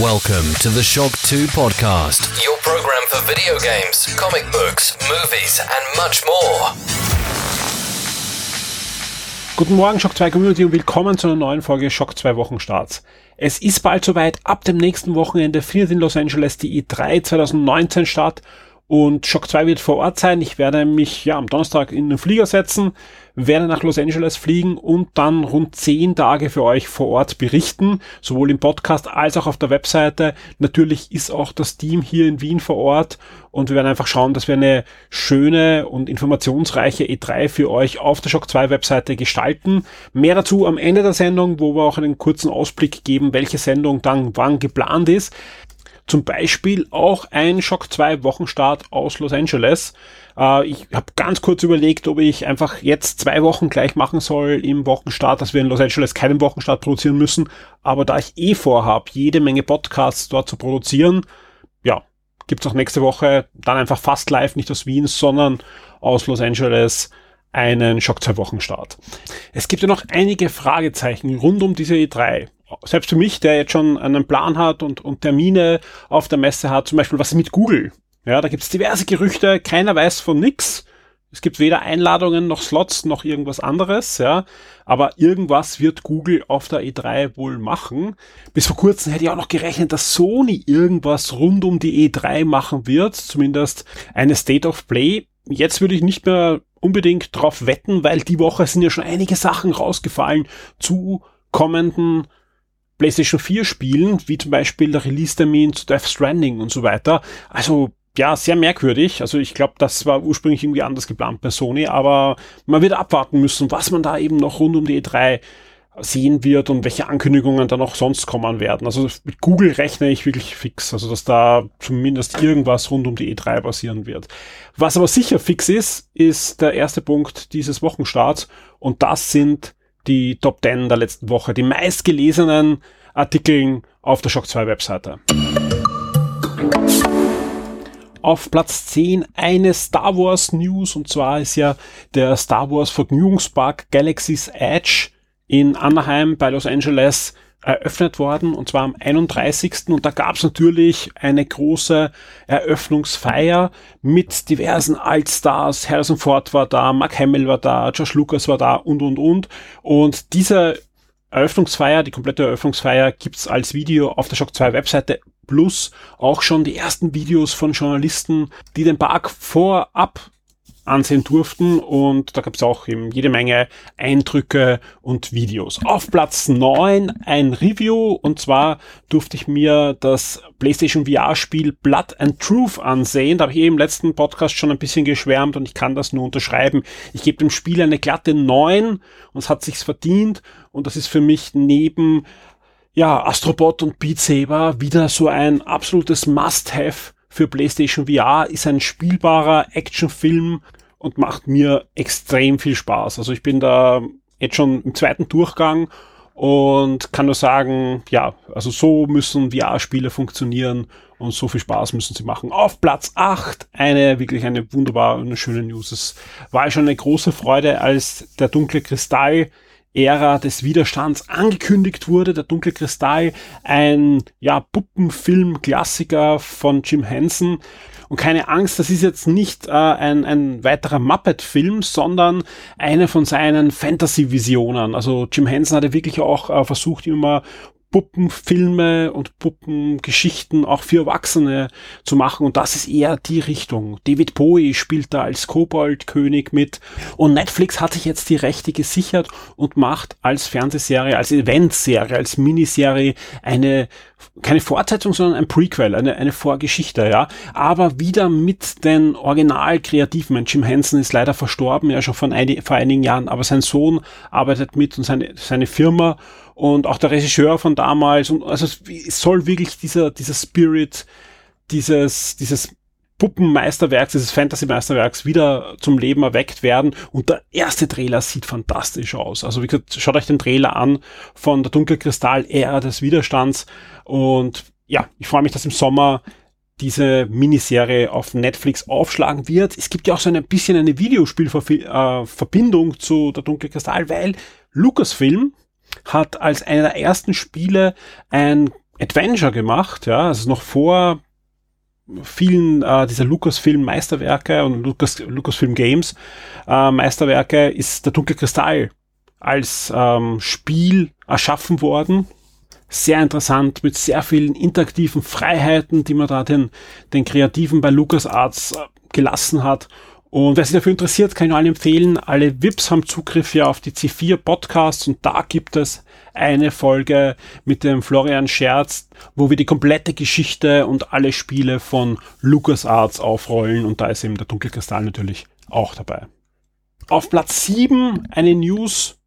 Welcome to the Shock 2 podcast, your program for video games, comic books, movies, and much more. Guten Morgen, Shock 2 Community und willkommen zu einer neuen Folge Shock 2 Wochenstarts. Es ist bald soweit, ab dem nächsten Wochenende findet in Los Angeles die E3 2019 statt und Shock 2 wird vor Ort sein. Ich werde mich ja am Donnerstag in den Flieger setzen, werde nach Los Angeles fliegen und dann rund zehn Tage für euch vor Ort berichten, sowohl im Podcast als auch auf der Webseite. Natürlich ist auch das Team hier in Wien vor Ort und wir werden einfach schauen, dass wir eine schöne und informationsreiche E3 für euch auf der Shock 2 Webseite gestalten. Mehr dazu am Ende der Sendung, wo wir auch einen kurzen Ausblick geben, welche Sendung dann wann geplant ist. Zum Beispiel auch ein Shock 2 Wochenstart aus Los Angeles. Äh, ich habe ganz kurz überlegt, ob ich einfach jetzt zwei Wochen gleich machen soll im Wochenstart, dass wir in Los Angeles keinen Wochenstart produzieren müssen. Aber da ich eh vorhabe, jede Menge Podcasts dort zu produzieren, ja, gibt's auch nächste Woche dann einfach fast live, nicht aus Wien, sondern aus Los Angeles einen Shock 2 Wochenstart. Es gibt ja noch einige Fragezeichen rund um diese E3 selbst für mich, der jetzt schon einen Plan hat und, und Termine auf der Messe hat, zum Beispiel was mit Google? Ja, da gibt es diverse Gerüchte, keiner weiß von nix. Es gibt weder Einladungen noch Slots noch irgendwas anderes, ja. Aber irgendwas wird Google auf der E3 wohl machen. Bis vor kurzem hätte ich auch noch gerechnet, dass Sony irgendwas rund um die E3 machen wird. Zumindest eine State of Play. Jetzt würde ich nicht mehr unbedingt drauf wetten, weil die Woche sind ja schon einige Sachen rausgefallen zu kommenden PlayStation 4 Spielen, wie zum Beispiel der Release-Termin zu Death Stranding und so weiter. Also ja, sehr merkwürdig. Also ich glaube, das war ursprünglich irgendwie anders geplant bei Sony, aber man wird abwarten müssen, was man da eben noch rund um die E3 sehen wird und welche Ankündigungen da noch sonst kommen werden. Also mit Google rechne ich wirklich fix, also dass da zumindest irgendwas rund um die E3 passieren wird. Was aber sicher fix ist, ist der erste Punkt dieses Wochenstarts und das sind die Top 10 der letzten Woche, die meistgelesenen Artikeln auf der Shock 2 Webseite. Auf Platz 10 eine Star Wars News und zwar ist ja der Star Wars Vergnügungspark Galaxy's Edge in Anaheim bei Los Angeles eröffnet worden und zwar am 31. Und da gab es natürlich eine große Eröffnungsfeier mit diversen Altstars. Harrison Ford war da, Mark Hamill war da, Josh Lucas war da und und und. Und diese Eröffnungsfeier, die komplette Eröffnungsfeier gibt's als Video auf der Shock 2 Webseite plus auch schon die ersten Videos von Journalisten, die den Park vorab ansehen durften und da gab es auch eben jede Menge Eindrücke und Videos. Auf Platz 9 ein Review und zwar durfte ich mir das PlayStation VR-Spiel Blood and Truth ansehen. Da habe ich eben im letzten Podcast schon ein bisschen geschwärmt und ich kann das nur unterschreiben. Ich gebe dem Spiel eine glatte 9 und es hat sich's verdient und das ist für mich neben ja, Astrobot und Beat Saber wieder so ein absolutes Must-Have für PlayStation VR, ist ein spielbarer Actionfilm und macht mir extrem viel Spaß. Also ich bin da jetzt schon im zweiten Durchgang und kann nur sagen, ja, also so müssen VR-Spiele funktionieren und so viel Spaß müssen sie machen. Auf Platz 8 eine wirklich eine wunderbare und schöne News. Es war schon eine große Freude, als der dunkle Kristall Ära des Widerstands angekündigt wurde. Der Dunkle Kristall, ein ja, Puppenfilm-Klassiker von Jim Henson. Und keine Angst, das ist jetzt nicht äh, ein, ein weiterer Muppet-Film, sondern eine von seinen Fantasy-Visionen. Also Jim Henson hatte wirklich auch äh, versucht, immer Puppenfilme und Puppengeschichten auch für Erwachsene zu machen und das ist eher die Richtung. David Bowie spielt da als Koboldkönig mit und Netflix hat sich jetzt die Rechte gesichert und macht als Fernsehserie, als Eventserie, als Miniserie eine keine Fortsetzung, sondern ein Prequel, eine, eine Vorgeschichte, ja. Aber wieder mit den Original-Kreativen. Jim Henson ist leider verstorben, ja schon von ein, vor einigen Jahren, aber sein Sohn arbeitet mit und seine, seine Firma und auch der Regisseur von damals und also es soll wirklich dieser, dieser Spirit dieses, dieses Puppenmeisterwerks, dieses Fantasy-Meisterwerks wieder zum Leben erweckt werden. Und der erste Trailer sieht fantastisch aus. Also wie gesagt, schaut euch den Trailer an von der Dunkelkristall-Ära des Widerstands. Und ja, ich freue mich, dass im Sommer diese Miniserie auf Netflix aufschlagen wird. Es gibt ja auch so ein bisschen eine Videospielverbindung äh, zu der Dunkelkristall, weil Lucasfilm hat als einer der ersten Spiele ein Adventure gemacht, ja, also noch vor vielen äh, dieser Lucasfilm-Meisterwerke und Lucas, Lucasfilm Games äh, Meisterwerke ist der Dunkle Kristall als ähm, Spiel erschaffen worden. Sehr interessant mit sehr vielen interaktiven Freiheiten, die man da den, den Kreativen bei LucasArts äh, gelassen hat. Und wer sich dafür interessiert, kann ich allen empfehlen. Alle VIPs haben Zugriff ja auf die C4 Podcasts und da gibt es eine Folge mit dem Florian Scherz, wo wir die komplette Geschichte und alle Spiele von LucasArts aufrollen und da ist eben der Dunkelkristall natürlich auch dabei. Auf Platz 7 eine News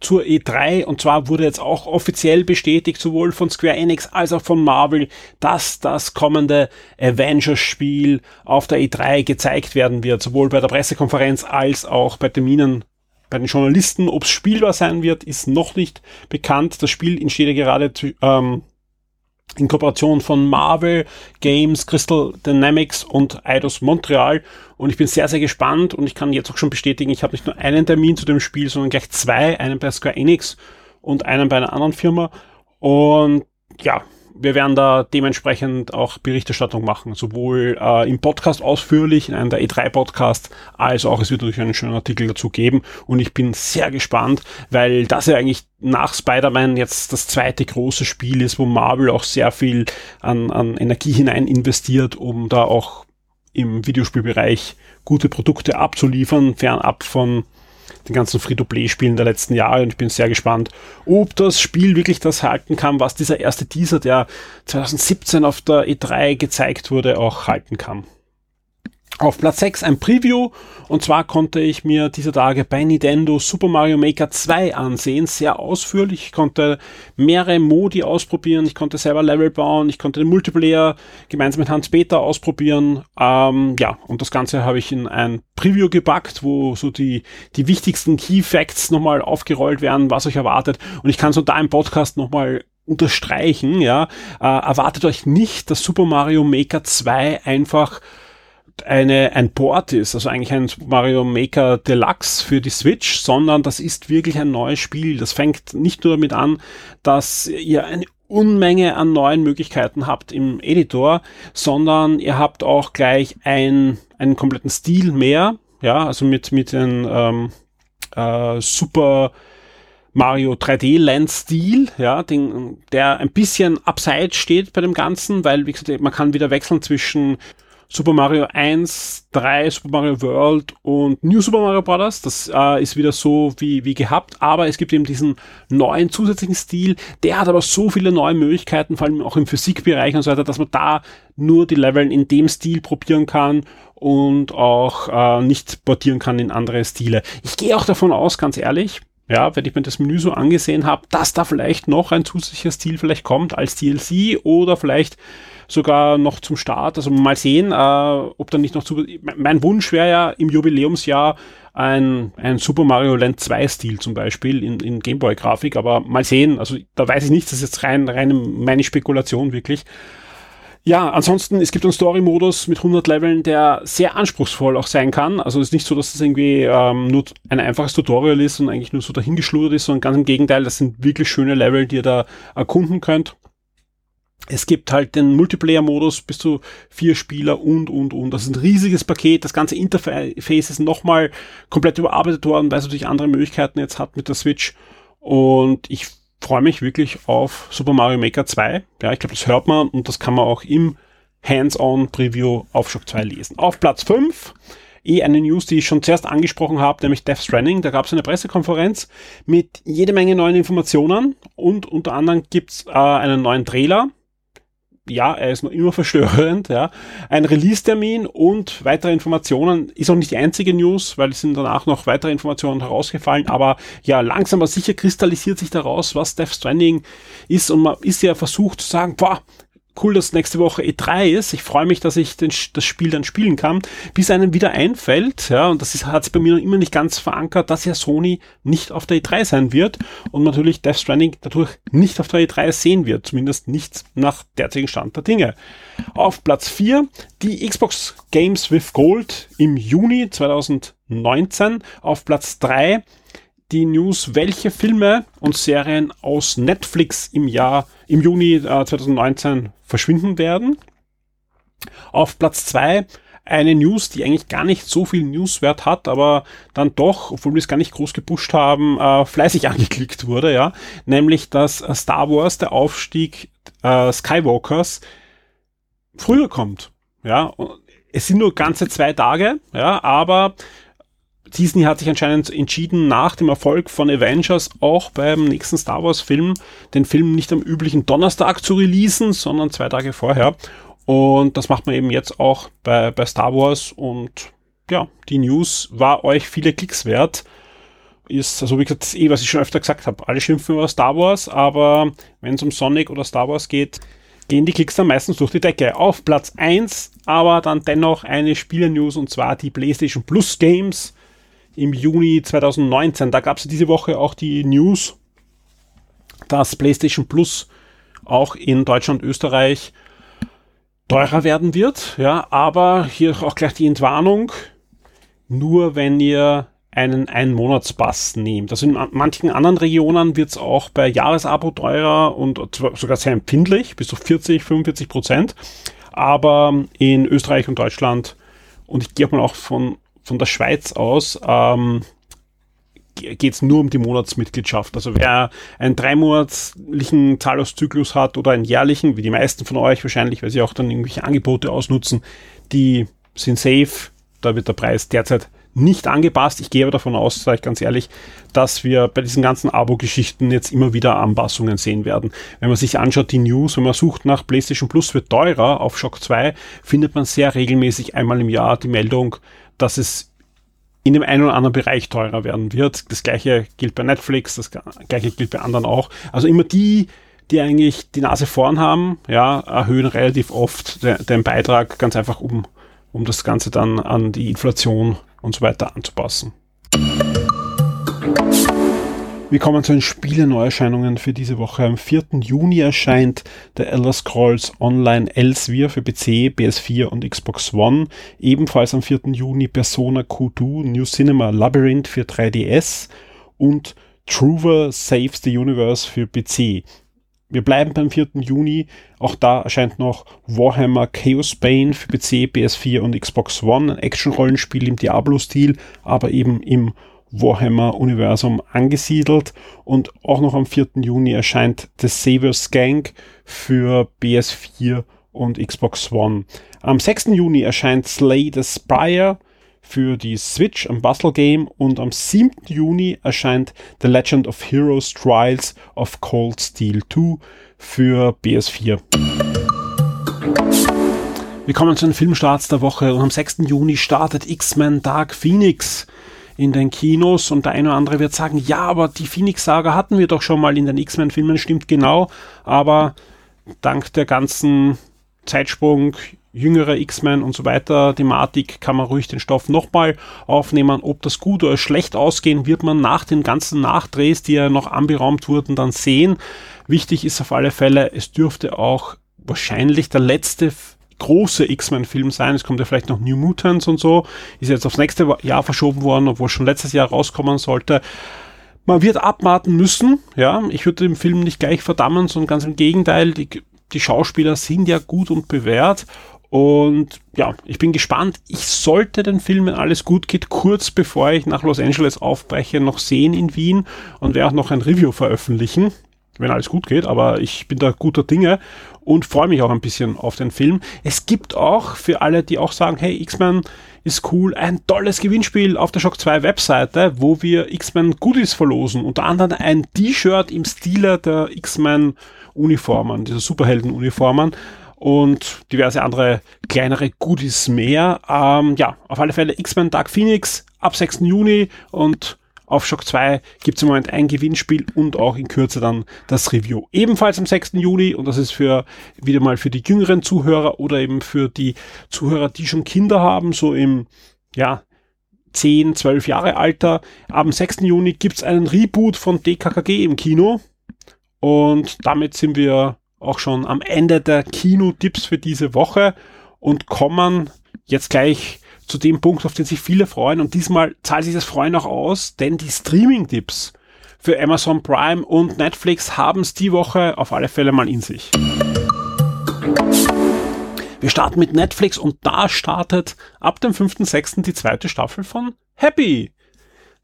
zur E3 und zwar wurde jetzt auch offiziell bestätigt, sowohl von Square Enix als auch von Marvel, dass das kommende Avengers-Spiel auf der E3 gezeigt werden wird, sowohl bei der Pressekonferenz als auch bei Terminen bei den Journalisten. Ob es spielbar sein wird, ist noch nicht bekannt. Das Spiel entsteht ja gerade ähm, in Kooperation von Marvel Games, Crystal Dynamics und Eidos Montreal. Und ich bin sehr, sehr gespannt und ich kann jetzt auch schon bestätigen, ich habe nicht nur einen Termin zu dem Spiel, sondern gleich zwei, einen bei Square Enix und einen bei einer anderen Firma. Und ja, wir werden da dementsprechend auch Berichterstattung machen, sowohl äh, im Podcast ausführlich, in einem der E3-Podcasts, als auch es wird natürlich einen schönen Artikel dazu geben. Und ich bin sehr gespannt, weil das ja eigentlich nach Spider-Man jetzt das zweite große Spiel ist, wo Marvel auch sehr viel an, an Energie hinein investiert, um da auch im Videospielbereich gute Produkte abzuliefern, fernab von den ganzen Free-to-Play-Spielen der letzten Jahre und ich bin sehr gespannt, ob das Spiel wirklich das halten kann, was dieser erste Teaser, der 2017 auf der E3 gezeigt wurde, auch halten kann. Auf Platz 6 ein Preview und zwar konnte ich mir diese Tage bei Nintendo Super Mario Maker 2 ansehen, sehr ausführlich. Ich konnte mehrere Modi ausprobieren, ich konnte selber Level bauen, ich konnte den Multiplayer gemeinsam mit Hans-Peter ausprobieren. Ähm, ja, und das Ganze habe ich in ein Preview gepackt, wo so die, die wichtigsten Key Facts nochmal aufgerollt werden, was euch erwartet. Und ich kann so da im Podcast nochmal unterstreichen, ja, äh, erwartet euch nicht, dass Super Mario Maker 2 einfach eine, ein Port ist, also eigentlich ein Mario Maker Deluxe für die Switch, sondern das ist wirklich ein neues Spiel. Das fängt nicht nur damit an, dass ihr eine Unmenge an neuen Möglichkeiten habt im Editor, sondern ihr habt auch gleich ein, einen kompletten Stil mehr, ja, also mit, mit den ähm, äh, Super Mario 3D Land Stil, ja, den, der ein bisschen abseits steht bei dem Ganzen, weil, wie gesagt, man kann wieder wechseln zwischen Super Mario 1, 3, Super Mario World und New Super Mario Bros. Das äh, ist wieder so wie, wie gehabt, aber es gibt eben diesen neuen zusätzlichen Stil, der hat aber so viele neue Möglichkeiten, vor allem auch im Physikbereich und so weiter, dass man da nur die Leveln in dem Stil probieren kann und auch äh, nicht portieren kann in andere Stile. Ich gehe auch davon aus, ganz ehrlich, ja, wenn ich mir das Menü so angesehen habe, dass da vielleicht noch ein zusätzlicher Stil vielleicht kommt als DLC oder vielleicht sogar noch zum Start. Also mal sehen, äh, ob dann nicht noch zu. Mein Wunsch wäre ja im Jubiläumsjahr ein, ein Super Mario Land 2 Stil zum Beispiel in, in Gameboy-Grafik, aber mal sehen. Also da weiß ich nicht, das ist jetzt rein, rein meine Spekulation wirklich. Ja, ansonsten, es gibt einen Story-Modus mit 100 Leveln, der sehr anspruchsvoll auch sein kann. Also es ist nicht so, dass das irgendwie ähm, nur ein einfaches Tutorial ist und eigentlich nur so dahingeschludert ist, sondern ganz im Gegenteil, das sind wirklich schöne Level, die ihr da erkunden könnt. Es gibt halt den Multiplayer-Modus bis zu vier Spieler und, und, und. Das ist ein riesiges Paket. Das ganze Interface ist nochmal komplett überarbeitet worden, weil es natürlich andere Möglichkeiten jetzt hat mit der Switch. Und ich freue mich wirklich auf Super Mario Maker 2. Ja, ich glaube, das hört man und das kann man auch im Hands-on-Preview auf Shock 2 lesen. Auf Platz 5 eh eine News, die ich schon zuerst angesprochen habe, nämlich Death Stranding. Da gab es eine Pressekonferenz mit jede Menge neuen Informationen und unter anderem gibt's äh, einen neuen Trailer ja, er ist noch immer verstörend, ja. Ein Release-Termin und weitere Informationen ist auch nicht die einzige News, weil es sind danach noch weitere Informationen herausgefallen, aber ja, langsam aber sicher kristallisiert sich daraus, was Death Stranding ist und man ist ja versucht zu sagen, boah, cool, dass nächste Woche E3 ist. Ich freue mich, dass ich den, das Spiel dann spielen kann, bis einem wieder einfällt, ja, und das hat sich bei mir noch immer nicht ganz verankert, dass ja Sony nicht auf der E3 sein wird und natürlich Death Stranding dadurch nicht auf der E3 sehen wird, zumindest nicht nach derzeitigen Stand der Dinge. Auf Platz 4 die Xbox Games with Gold im Juni 2019. Auf Platz 3 die News, welche Filme und Serien aus Netflix im Jahr, im Juni äh, 2019 verschwinden werden. Auf Platz zwei eine News, die eigentlich gar nicht so viel Newswert hat, aber dann doch, obwohl wir es gar nicht groß gepusht haben, äh, fleißig angeklickt wurde, ja. Nämlich, dass äh, Star Wars, der Aufstieg äh, Skywalkers, früher kommt. Ja, es sind nur ganze zwei Tage, ja, aber Disney hat sich anscheinend entschieden, nach dem Erfolg von Avengers auch beim nächsten Star Wars Film den Film nicht am üblichen Donnerstag zu releasen, sondern zwei Tage vorher. Und das macht man eben jetzt auch bei, bei Star Wars und ja, die News war euch viele Klicks wert. Ist, also wie gesagt, eh, was ich schon öfter gesagt habe, alle schimpfen über Star Wars, aber wenn es um Sonic oder Star Wars geht, gehen die Klicks dann meistens durch die Decke. Auf Platz 1, aber dann dennoch eine Spiele-News und zwar die PlayStation Plus Games im Juni 2019. Da gab es diese Woche auch die News, dass PlayStation Plus auch in Deutschland und Österreich teurer werden wird. Ja, aber hier auch gleich die Entwarnung. Nur wenn ihr einen Ein-Monats-Pass nehmt. Also in manchen anderen Regionen wird es auch bei Jahresabo teurer und sogar sehr empfindlich, bis zu 40, 45 Prozent. Aber in Österreich und Deutschland und ich gehe mal auch von, von der Schweiz aus, ähm, geht es nur um die Monatsmitgliedschaft. Also wer einen dreimonatlichen Zahlungszyklus hat oder einen jährlichen, wie die meisten von euch wahrscheinlich, weil sie auch dann irgendwelche Angebote ausnutzen, die sind safe. Da wird der Preis derzeit nicht angepasst. Ich gehe aber davon aus, sage ich ganz ehrlich, dass wir bei diesen ganzen Abo-Geschichten jetzt immer wieder Anpassungen sehen werden. Wenn man sich anschaut, die News, wenn man sucht nach PlayStation Plus wird teurer auf Shock 2, findet man sehr regelmäßig einmal im Jahr die Meldung, dass es in dem einen oder anderen Bereich teurer werden wird. Das gleiche gilt bei Netflix, das gleiche gilt bei anderen auch. Also immer die, die eigentlich die Nase vorn haben, ja, erhöhen relativ oft den, den Beitrag ganz einfach um, um das Ganze dann an die Inflation und so weiter anzupassen. Wir kommen zu den Spiele-Neuerscheinungen für diese Woche. Am 4. Juni erscheint der Elder Scrolls Online Elsewhere für PC, PS4 und Xbox One. Ebenfalls am 4. Juni Persona Q2 New Cinema Labyrinth für 3DS und Truver Saves the Universe für PC. Wir bleiben beim 4. Juni. Auch da erscheint noch Warhammer Chaos Bane für PC, PS4 und Xbox One. Ein Action-Rollenspiel im Diablo-Stil, aber eben im Warhammer-Universum angesiedelt. Und auch noch am 4. Juni erscheint The Savior's Gang für PS4 und Xbox One. Am 6. Juni erscheint Slay the Spire für die Switch am Bustle Game und am 7. Juni erscheint The Legend of Heroes Trials of Cold Steel 2 für PS4. Wir kommen zu den Filmstarts der Woche und am 6. Juni startet X-Men Dark Phoenix in den Kinos und der eine oder andere wird sagen, ja, aber die Phoenix-Saga hatten wir doch schon mal in den X-Men-Filmen, stimmt genau, aber dank der ganzen Zeitsprung, jüngere X-Men und so weiter Thematik kann man ruhig den Stoff nochmal aufnehmen. Ob das gut oder schlecht ausgehen, wird man nach den ganzen Nachdrehs, die ja noch anberaumt wurden, dann sehen. Wichtig ist auf alle Fälle, es dürfte auch wahrscheinlich der letzte große X-Men-Film sein. Es kommt ja vielleicht noch New Mutants und so. Ist jetzt aufs nächste Jahr verschoben worden, obwohl schon letztes Jahr rauskommen sollte. Man wird abwarten müssen, ja. Ich würde den Film nicht gleich verdammen, sondern ganz im Gegenteil. Die, die Schauspieler sind ja gut und bewährt und ja, ich bin gespannt. Ich sollte den Film, wenn alles gut geht, kurz bevor ich nach Los Angeles aufbreche, noch sehen in Wien und werde auch noch ein Review veröffentlichen, wenn alles gut geht. Aber ich bin da guter Dinge und freue mich auch ein bisschen auf den Film. Es gibt auch für alle, die auch sagen, hey, X-Men ist cool, ein tolles Gewinnspiel auf der Shock 2 Webseite, wo wir X-Men Goodies verlosen. Unter anderem ein T-Shirt im Stile der X-Men Uniformen, dieser Superhelden Uniformen und diverse andere kleinere Goodies mehr. Ähm, ja, auf alle Fälle X-Men Dark Phoenix ab 6. Juni und auf Shock 2 gibt es im Moment ein Gewinnspiel und auch in Kürze dann das Review. Ebenfalls am 6. Juli und das ist für wieder mal für die jüngeren Zuhörer oder eben für die Zuhörer, die schon Kinder haben, so im ja, 10, 12 Jahre Alter. Am 6. Juni gibt es einen Reboot von DKKG im Kino und damit sind wir auch schon am Ende der Kino-Tipps für diese Woche und kommen jetzt gleich zu dem Punkt, auf den sich viele freuen. Und diesmal zahlt sich das Freuen auch aus, denn die Streaming-Tipps für Amazon Prime und Netflix haben es die Woche auf alle Fälle mal in sich. Wir starten mit Netflix und da startet ab dem 5.6. die zweite Staffel von Happy.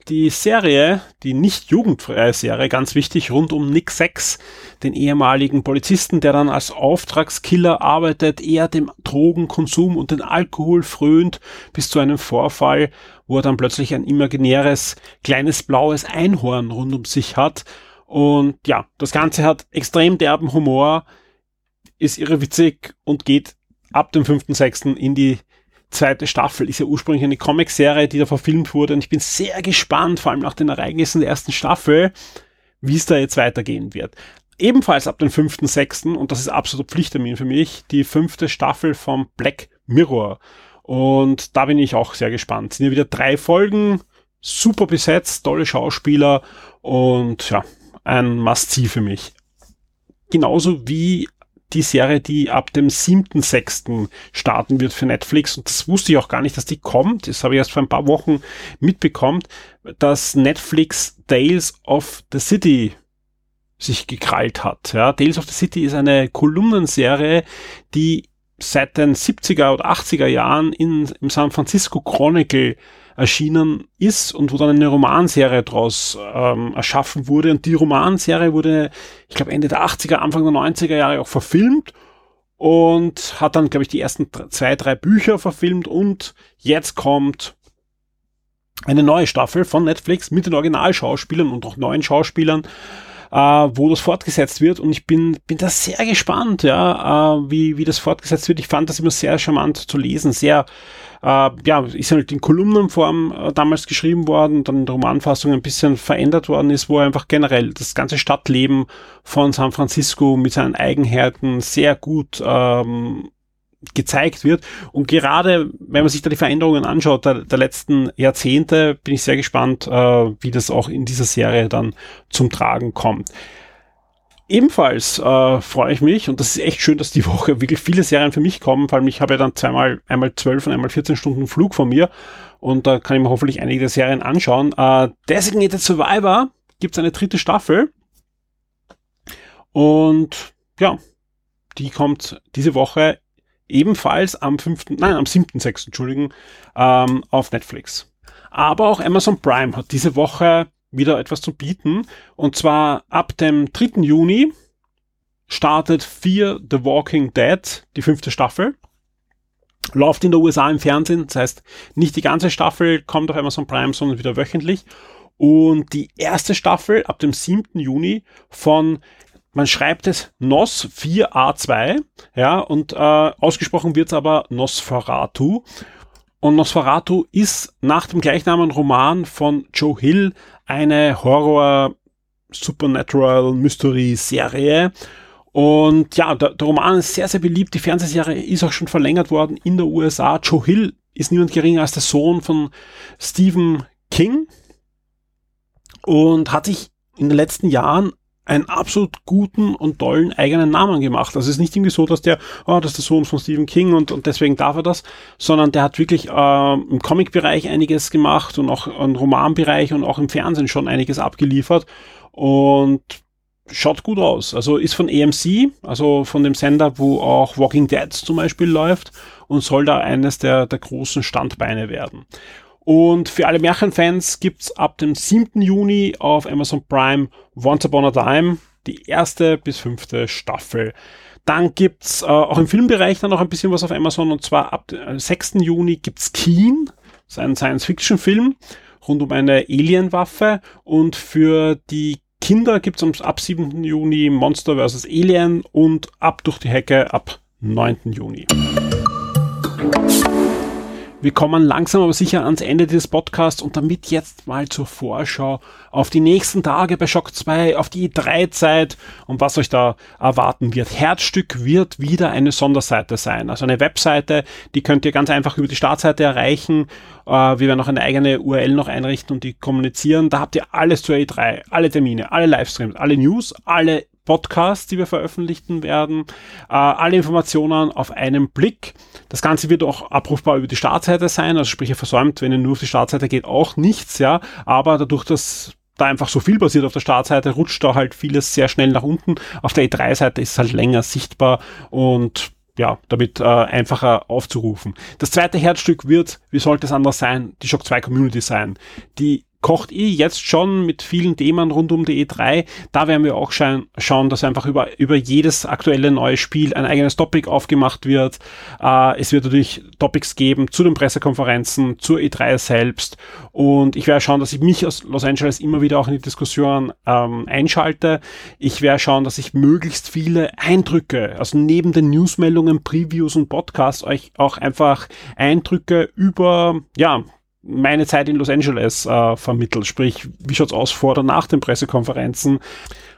Die Serie, die nicht jugendfreie Serie, ganz wichtig, rund um Nick Sex, den ehemaligen Polizisten, der dann als Auftragskiller arbeitet, eher dem Drogenkonsum und den Alkohol frönt, bis zu einem Vorfall, wo er dann plötzlich ein imaginäres kleines blaues Einhorn rund um sich hat. Und ja, das Ganze hat extrem derben Humor, ist irre witzig und geht ab dem 5.6. in die zweite Staffel. Ist ja ursprünglich eine Comicserie, die da verfilmt wurde. Und ich bin sehr gespannt, vor allem nach den Ereignissen der ersten Staffel, wie es da jetzt weitergehen wird. Ebenfalls ab dem 5.6., und das ist absolut Pflichttermin für mich, die fünfte Staffel vom Black Mirror. Und da bin ich auch sehr gespannt. Es sind ja wieder drei Folgen, super besetzt, tolle Schauspieler und ja, ein Must-See für mich. Genauso wie die Serie, die ab dem 7.6. starten wird für Netflix. Und das wusste ich auch gar nicht, dass die kommt. Das habe ich erst vor ein paar Wochen mitbekommen, dass Netflix Tales of the City sich gekrallt hat. Ja, Tales of the City ist eine Kolumnenserie, die seit den 70er oder 80er Jahren in, im San Francisco Chronicle erschienen ist und wo dann eine Romanserie daraus ähm, erschaffen wurde. Und die Romanserie wurde, ich glaube, Ende der 80er, Anfang der 90er Jahre auch verfilmt und hat dann, glaube ich, die ersten zwei, drei Bücher verfilmt und jetzt kommt eine neue Staffel von Netflix mit den Originalschauspielern und auch neuen Schauspielern äh, wo das fortgesetzt wird. Und ich bin, bin da sehr gespannt, ja, äh, wie, wie das fortgesetzt wird. Ich fand das immer sehr charmant zu lesen, sehr, äh, ja, ist halt in Kolumnenform äh, damals geschrieben worden, dann in der Romanfassung ein bisschen verändert worden ist, wo einfach generell das ganze Stadtleben von San Francisco mit seinen Eigenheiten sehr gut ähm, gezeigt wird. Und gerade wenn man sich da die Veränderungen anschaut der, der letzten Jahrzehnte, bin ich sehr gespannt, äh, wie das auch in dieser Serie dann zum Tragen kommt. Ebenfalls äh, freue ich mich, und das ist echt schön, dass die Woche wirklich viele Serien für mich kommen, vor allem ich habe ja dann zweimal, einmal zwölf und einmal 14 Stunden Flug von mir und da kann ich mir hoffentlich einige der Serien anschauen. Äh, Designated Survivor gibt es eine dritte Staffel und ja, die kommt diese Woche ebenfalls am 5., nein, am 7.6., Entschuldigen, ähm, auf Netflix. Aber auch Amazon Prime hat diese Woche wieder etwas zu bieten. Und zwar ab dem 3. Juni startet Fear the Walking Dead, die fünfte Staffel. Läuft in der USA im Fernsehen, das heißt, nicht die ganze Staffel kommt auf Amazon Prime, sondern wieder wöchentlich. Und die erste Staffel ab dem 7. Juni von man schreibt es NOS 4a2, ja, und äh, ausgesprochen wird es aber Nosferatu. Und Nosferatu ist nach dem gleichnamigen Roman von Joe Hill eine Horror Supernatural Mystery Serie. Und ja, der, der, Roman ist sehr, sehr beliebt. Die Fernsehserie ist auch schon verlängert worden in der USA. Joe Hill ist niemand geringer als der Sohn von Stephen King und hat sich in den letzten Jahren einen absolut guten und tollen eigenen Namen gemacht. Also es ist nicht irgendwie so, dass der, oh, das ist der Sohn von Stephen King und, und deswegen darf er das, sondern der hat wirklich äh, im Comic-Bereich einiges gemacht und auch im Romanbereich und auch im Fernsehen schon einiges abgeliefert und schaut gut aus. Also ist von AMC, also von dem Sender, wo auch Walking Dead zum Beispiel läuft und soll da eines der, der großen Standbeine werden. Und für alle Märchenfans gibt's ab dem 7. Juni auf Amazon Prime Once Upon a Time die erste bis fünfte Staffel. Dann gibt's äh, auch im Filmbereich dann noch ein bisschen was auf Amazon und zwar ab dem 6. Juni gibt's Keen, das Science-Fiction-Film rund um eine Alien-Waffe und für die Kinder gibt's ab 7. Juni Monster vs. Alien und ab durch die Hecke ab 9. Juni. Wir kommen langsam aber sicher ans Ende dieses Podcasts und damit jetzt mal zur Vorschau auf die nächsten Tage bei Shock 2, auf die E3-Zeit und was euch da erwarten wird. Herzstück wird wieder eine Sonderseite sein, also eine Webseite, die könnt ihr ganz einfach über die Startseite erreichen. Äh, wir werden auch eine eigene URL noch einrichten und die kommunizieren. Da habt ihr alles zur E3, alle Termine, alle Livestreams, alle News, alle Podcasts, die wir veröffentlichen werden. Äh, alle Informationen auf einen Blick. Das Ganze wird auch abrufbar über die Startseite sein, also sprich ihr versäumt, wenn ihr nur auf die Startseite geht, auch nichts, ja. Aber dadurch, dass da einfach so viel passiert auf der Startseite, rutscht da halt vieles sehr schnell nach unten. Auf der E3-Seite ist es halt länger sichtbar und ja, damit äh, einfacher aufzurufen. Das zweite Herzstück wird, wie sollte es anders sein, die Shock 2 Community sein, die kocht eh jetzt schon mit vielen Themen rund um die E3. Da werden wir auch schauen, schauen dass einfach über, über jedes aktuelle neue Spiel ein eigenes Topic aufgemacht wird. Äh, es wird natürlich Topics geben zu den Pressekonferenzen, zur E3 selbst. Und ich werde schauen, dass ich mich aus Los Angeles immer wieder auch in die Diskussion ähm, einschalte. Ich werde schauen, dass ich möglichst viele Eindrücke, also neben den Newsmeldungen, Previews und Podcasts euch auch einfach Eindrücke über, ja, meine Zeit in Los Angeles äh, vermittelt. Sprich, wie schaut's aus vor oder nach den Pressekonferenzen?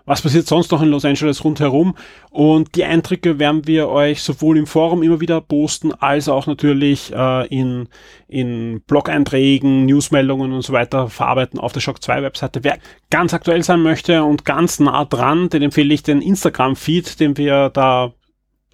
Was passiert sonst noch in Los Angeles rundherum? Und die Eindrücke werden wir euch sowohl im Forum immer wieder posten, als auch natürlich äh, in, in Blog-Einträgen, Newsmeldungen und so weiter verarbeiten auf der Shock 2 Webseite. Wer ganz aktuell sein möchte und ganz nah dran, den empfehle ich den Instagram-Feed, den wir da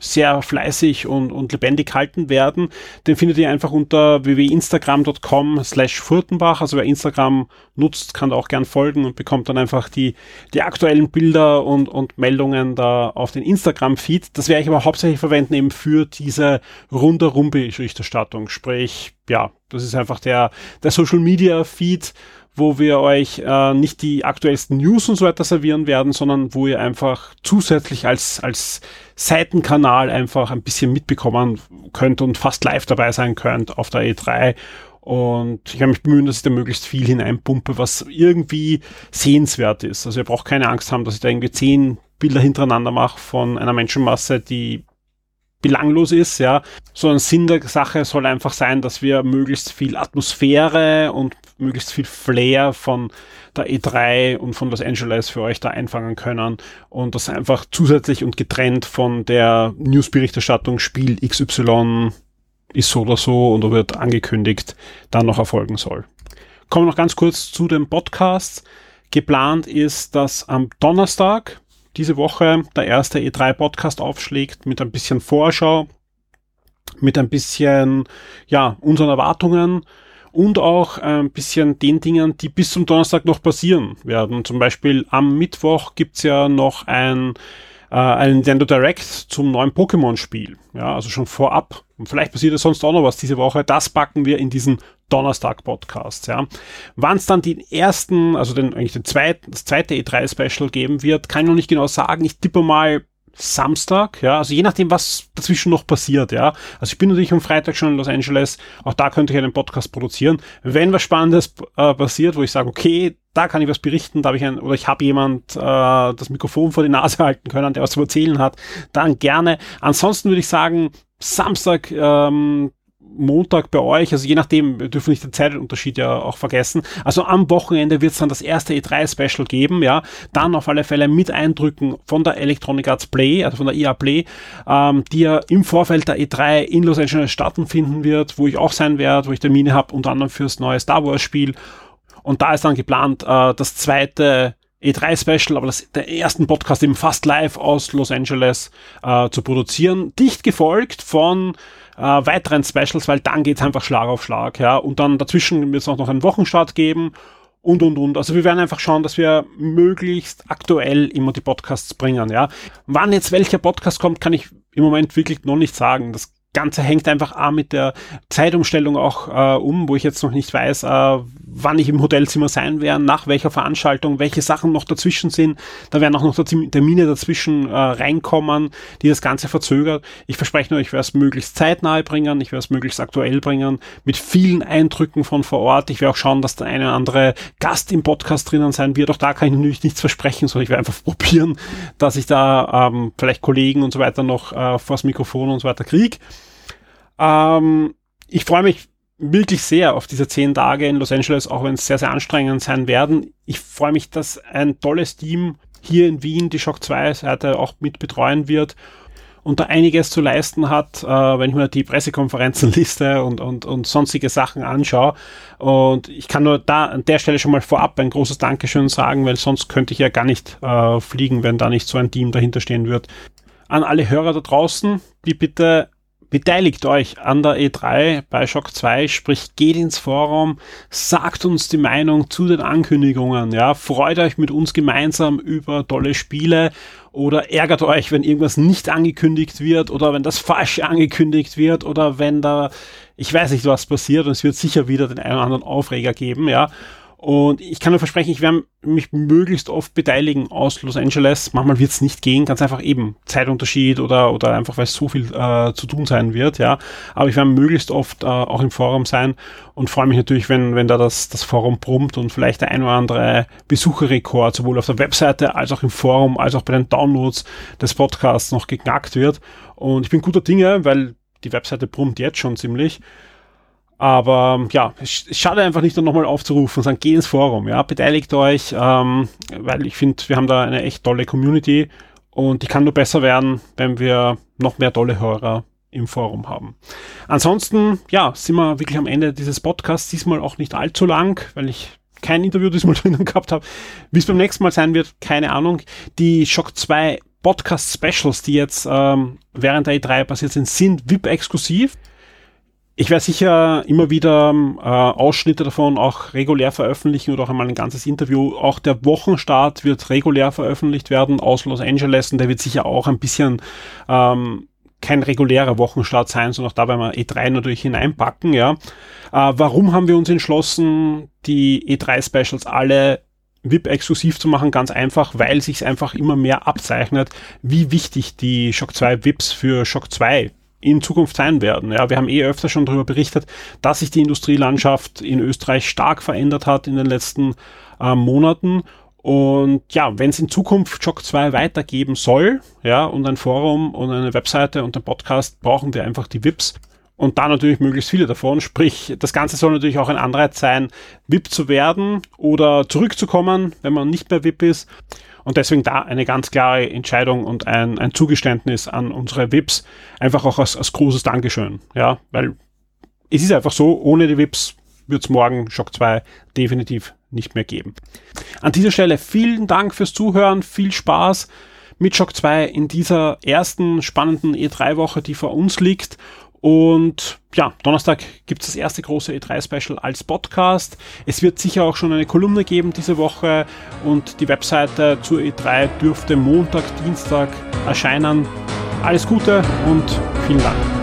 sehr fleißig und, und lebendig halten werden, den findet ihr einfach unter www.instagram.com slash Furtenbach. Also wer Instagram nutzt, kann da auch gern folgen und bekommt dann einfach die, die aktuellen Bilder und, und Meldungen da auf den Instagram-Feed. Das werde ich aber hauptsächlich verwenden eben für diese rundherum-Berichterstattung. Sprich, ja, das ist einfach der, der Social-Media-Feed, wo wir euch äh, nicht die aktuellsten News und so weiter servieren werden, sondern wo ihr einfach zusätzlich als, als Seitenkanal einfach ein bisschen mitbekommen könnt und fast live dabei sein könnt auf der E3. Und ich werde mich bemühen, dass ich da möglichst viel hineinpumpe, was irgendwie sehenswert ist. Also ihr braucht keine Angst haben, dass ich da irgendwie zehn Bilder hintereinander mache von einer Menschenmasse, die belanglos ist, ja, sondern Sinn der Sache soll einfach sein, dass wir möglichst viel Atmosphäre und möglichst viel Flair von der E3 und von Los Angeles für euch da einfangen können und das einfach zusätzlich und getrennt von der Newsberichterstattung Spiel XY ist so oder so und wird angekündigt, dann noch erfolgen soll. Kommen wir noch ganz kurz zu dem Podcast. Geplant ist, dass am Donnerstag diese Woche der erste E3-Podcast aufschlägt mit ein bisschen Vorschau, mit ein bisschen, ja, unseren Erwartungen und auch ein bisschen den Dingen, die bis zum Donnerstag noch passieren werden. Zum Beispiel am Mittwoch gibt's ja noch ein, äh, ein Nintendo Direct zum neuen Pokémon-Spiel. Ja, also schon vorab. Und vielleicht passiert es sonst auch noch was diese Woche. Das packen wir in diesen Donnerstag-Podcast. Ja. Wann es dann den ersten, also den, eigentlich den zweiten, das zweite E3-Special geben wird, kann ich noch nicht genau sagen. Ich tippe mal Samstag, ja, also je nachdem, was dazwischen noch passiert, ja. Also ich bin natürlich am Freitag schon in Los Angeles, auch da könnte ich einen Podcast produzieren. Wenn was Spannendes äh, passiert, wo ich sage, okay, da kann ich was berichten, da habe ich ein, oder ich habe jemand äh, das Mikrofon vor die Nase halten können, der was zu erzählen hat, dann gerne. Ansonsten würde ich sagen, Samstag ähm, Montag bei euch, also je nachdem, wir dürfen nicht den Zeitunterschied ja auch vergessen. Also am Wochenende wird es dann das erste E3-Special geben, ja. Dann auf alle Fälle mit Eindrücken von der Electronic Arts Play, also von der EA Play, ähm, die ja im Vorfeld der E3 in Los Angeles stattfinden wird, wo ich auch sein werde, wo ich Termine habe, unter anderem fürs neue Star Wars Spiel. Und da ist dann geplant, äh, das zweite E3-Special, aber das, der ersten Podcast eben fast live aus Los Angeles äh, zu produzieren. Dicht gefolgt von äh, weiteren Specials, weil dann geht's einfach Schlag auf Schlag, ja. Und dann dazwischen wird es auch noch einen Wochenstart geben und und und. Also wir werden einfach schauen, dass wir möglichst aktuell immer die Podcasts bringen, ja. Wann jetzt welcher Podcast kommt, kann ich im Moment wirklich noch nicht sagen. Das Ganze hängt einfach auch mit der Zeitumstellung auch äh, um, wo ich jetzt noch nicht weiß, äh, wann ich im Hotelzimmer sein werde, nach welcher Veranstaltung, welche Sachen noch dazwischen sind. Da werden auch noch Termine dazwischen äh, reinkommen, die das Ganze verzögert. Ich verspreche nur, ich werde es möglichst zeitnah bringen, ich werde es möglichst aktuell bringen, mit vielen Eindrücken von vor Ort. Ich werde auch schauen, dass der eine oder andere Gast im Podcast drinnen sein wird. Auch da kann ich natürlich nichts versprechen, sondern ich werde einfach probieren, dass ich da ähm, vielleicht Kollegen und so weiter noch äh, vors Mikrofon und so weiter kriege. Ähm, ich freue mich wirklich sehr auf diese zehn Tage in Los Angeles, auch wenn es sehr, sehr anstrengend sein werden. Ich freue mich, dass ein tolles Team hier in Wien die Shock 2 Seite auch mit betreuen wird. und da einiges zu leisten hat, äh, wenn ich mir die Pressekonferenzen liste und, und, und sonstige Sachen anschaue. Und ich kann nur da an der Stelle schon mal vorab ein großes Dankeschön sagen, weil sonst könnte ich ja gar nicht äh, fliegen, wenn da nicht so ein Team dahinter stehen wird. An alle Hörer da draußen, die bitte Beteiligt euch an der E3 bei Shock 2, sprich geht ins Forum, sagt uns die Meinung zu den Ankündigungen, ja, freut euch mit uns gemeinsam über tolle Spiele oder ärgert euch, wenn irgendwas nicht angekündigt wird oder wenn das falsch angekündigt wird oder wenn da, ich weiß nicht, was passiert und es wird sicher wieder den einen oder anderen Aufreger geben, ja. Und ich kann nur versprechen, ich werde mich möglichst oft beteiligen aus Los Angeles. Manchmal wird es nicht gehen, ganz einfach eben Zeitunterschied oder, oder einfach, weil es so viel äh, zu tun sein wird, ja. Aber ich werde möglichst oft äh, auch im Forum sein und freue mich natürlich, wenn, wenn da das, das Forum brummt und vielleicht der ein oder andere Besucherrekord sowohl auf der Webseite als auch im Forum als auch bei den Downloads des Podcasts noch geknackt wird. Und ich bin guter Dinge, weil die Webseite brummt jetzt schon ziemlich. Aber ja, schade einfach nicht, dann nochmal aufzurufen und sagen, geh ins Forum, ja, beteiligt euch, ähm, weil ich finde, wir haben da eine echt tolle Community und die kann nur besser werden, wenn wir noch mehr tolle Hörer im Forum haben. Ansonsten, ja, sind wir wirklich am Ende dieses Podcasts, diesmal auch nicht allzu lang, weil ich kein Interview diesmal drinnen gehabt habe. Wie es beim nächsten Mal sein wird, keine Ahnung. Die Shock 2 Podcast Specials, die jetzt ähm, während der E3 passiert sind, sind VIP-exklusiv. Ich werde sicher immer wieder äh, Ausschnitte davon auch regulär veröffentlichen oder auch einmal ein ganzes Interview. Auch der Wochenstart wird regulär veröffentlicht werden aus Los Angeles und der wird sicher auch ein bisschen ähm, kein regulärer Wochenstart sein, sondern auch da werden wir E3 natürlich hineinpacken, ja. Äh, warum haben wir uns entschlossen, die E3-Specials alle VIP-exklusiv zu machen? Ganz einfach, weil sich einfach immer mehr abzeichnet, wie wichtig die Shock 2 VIPs für Shock 2 in Zukunft sein werden. Ja, wir haben eh öfter schon darüber berichtet, dass sich die Industrielandschaft in Österreich stark verändert hat in den letzten äh, Monaten. Und ja, wenn es in Zukunft Shock 2 weitergeben soll, ja, und ein Forum und eine Webseite und ein Podcast, brauchen wir einfach die VIPs. Und da natürlich möglichst viele davon. Sprich, das Ganze soll natürlich auch ein Anreiz sein, VIP zu werden oder zurückzukommen, wenn man nicht mehr VIP ist. Und deswegen da eine ganz klare Entscheidung und ein, ein Zugeständnis an unsere VIPs. Einfach auch als, als großes Dankeschön. Ja, weil es ist einfach so, ohne die VIPs wird es morgen Shock 2 definitiv nicht mehr geben. An dieser Stelle vielen Dank fürs Zuhören, viel Spaß mit Shock 2 in dieser ersten spannenden E3-Woche, die vor uns liegt. Und ja, Donnerstag gibt es das erste große E3-Special als Podcast. Es wird sicher auch schon eine Kolumne geben diese Woche und die Webseite zur E3 dürfte Montag, Dienstag erscheinen. Alles Gute und vielen Dank.